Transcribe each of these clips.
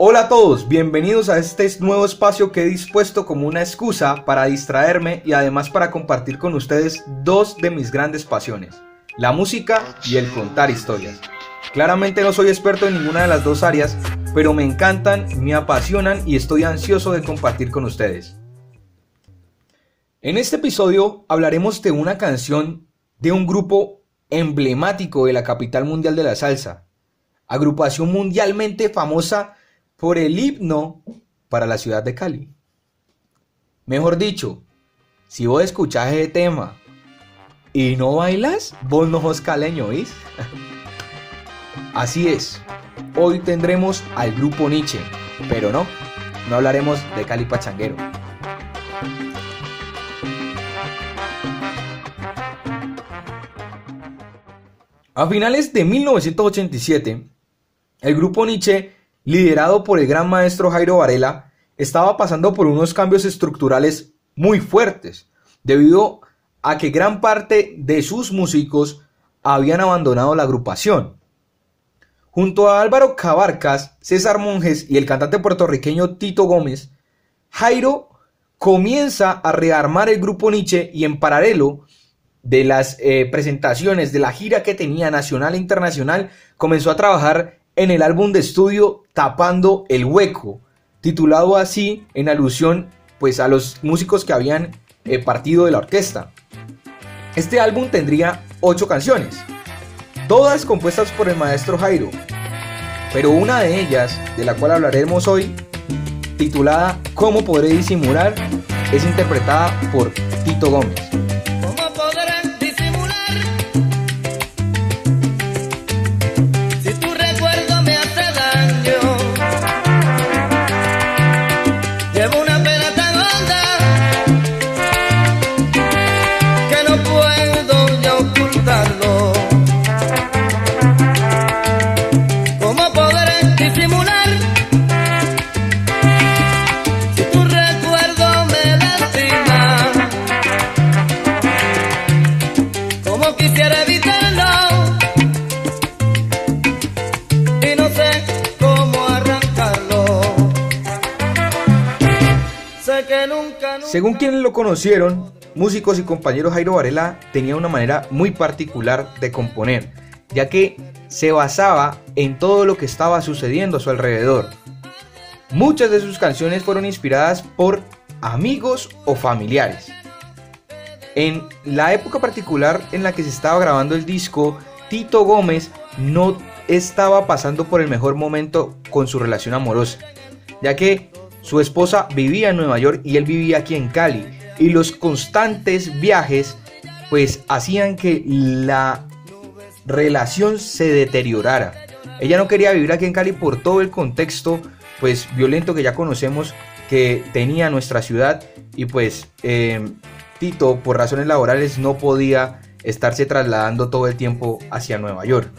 Hola a todos, bienvenidos a este nuevo espacio que he dispuesto como una excusa para distraerme y además para compartir con ustedes dos de mis grandes pasiones, la música y el contar historias. Claramente no soy experto en ninguna de las dos áreas, pero me encantan, me apasionan y estoy ansioso de compartir con ustedes. En este episodio hablaremos de una canción de un grupo emblemático de la capital mundial de la salsa, agrupación mundialmente famosa por el himno para la ciudad de Cali. Mejor dicho, si vos escuchás ese tema y no bailas, vos no sos caleño, ¿viste? Así es, hoy tendremos al grupo Nietzsche, pero no, no hablaremos de Cali Pachanguero. A finales de 1987, el grupo Nietzsche liderado por el gran maestro Jairo Varela, estaba pasando por unos cambios estructurales muy fuertes, debido a que gran parte de sus músicos habían abandonado la agrupación. Junto a Álvaro Cabarcas, César Monjes y el cantante puertorriqueño Tito Gómez, Jairo comienza a rearmar el grupo Nietzsche y en paralelo de las eh, presentaciones de la gira que tenía nacional e internacional, comenzó a trabajar en el álbum de estudio Tapando el Hueco, titulado así en alusión pues a los músicos que habían eh, partido de la orquesta. Este álbum tendría ocho canciones, todas compuestas por el maestro Jairo, pero una de ellas, de la cual hablaremos hoy, titulada ¿Cómo podré disimular?, es interpretada por Tito Gómez. Según quienes lo conocieron, músicos y compañeros Jairo Varela tenía una manera muy particular de componer, ya que se basaba en todo lo que estaba sucediendo a su alrededor. Muchas de sus canciones fueron inspiradas por amigos o familiares. En la época particular en la que se estaba grabando el disco, Tito Gómez no estaba pasando por el mejor momento con su relación amorosa, ya que su esposa vivía en Nueva York y él vivía aquí en Cali. Y los constantes viajes pues hacían que la relación se deteriorara. Ella no quería vivir aquí en Cali por todo el contexto pues violento que ya conocemos que tenía nuestra ciudad y pues em, Tito por razones laborales no podía estarse trasladando todo el tiempo hacia Nueva York.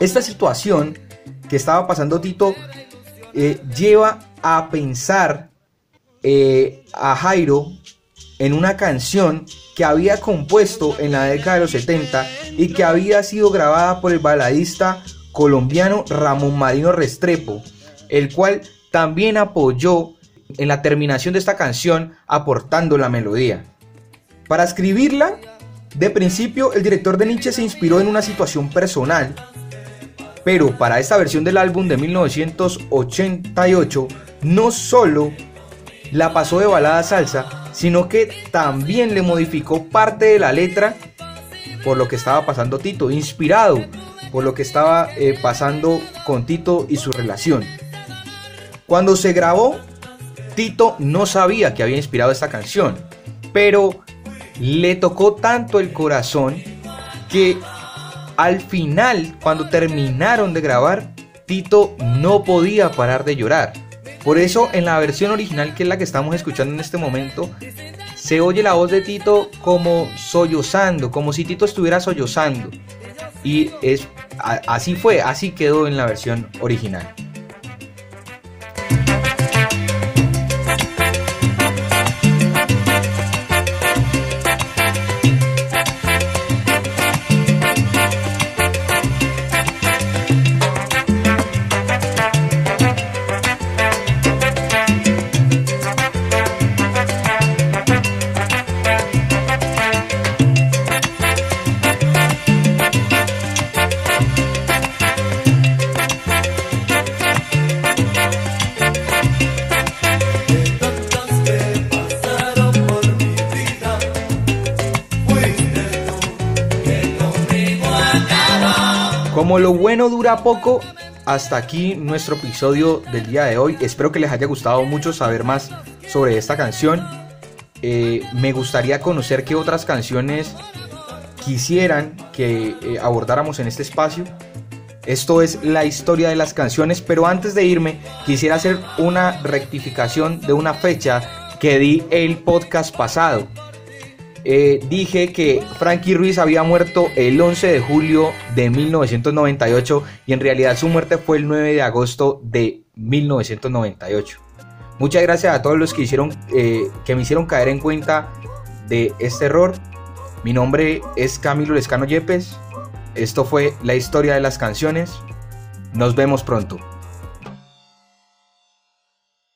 Esta situación que estaba pasando Tito eh, lleva a pensar eh, a Jairo en una canción que había compuesto en la década de los 70 y que había sido grabada por el baladista colombiano Ramón Marino Restrepo, el cual también apoyó en la terminación de esta canción aportando la melodía. Para escribirla, de principio el director de Nietzsche se inspiró en una situación personal pero para esta versión del álbum de 1988 no solo la pasó de balada salsa, sino que también le modificó parte de la letra por lo que estaba pasando Tito, inspirado por lo que estaba eh, pasando con Tito y su relación. Cuando se grabó, Tito no sabía que había inspirado esta canción, pero le tocó tanto el corazón que al final, cuando terminaron de grabar, Tito no podía parar de llorar. Por eso en la versión original, que es la que estamos escuchando en este momento, se oye la voz de Tito como sollozando, como si Tito estuviera sollozando. Y es así fue, así quedó en la versión original. Como lo bueno dura poco, hasta aquí nuestro episodio del día de hoy. Espero que les haya gustado mucho saber más sobre esta canción. Eh, me gustaría conocer qué otras canciones quisieran que eh, abordáramos en este espacio. Esto es la historia de las canciones, pero antes de irme quisiera hacer una rectificación de una fecha que di el podcast pasado. Eh, dije que Frankie Ruiz había muerto el 11 de julio de 1998 y en realidad su muerte fue el 9 de agosto de 1998. Muchas gracias a todos los que, hicieron, eh, que me hicieron caer en cuenta de este error. Mi nombre es Camilo Lescano Yepes. Esto fue la historia de las canciones. Nos vemos pronto.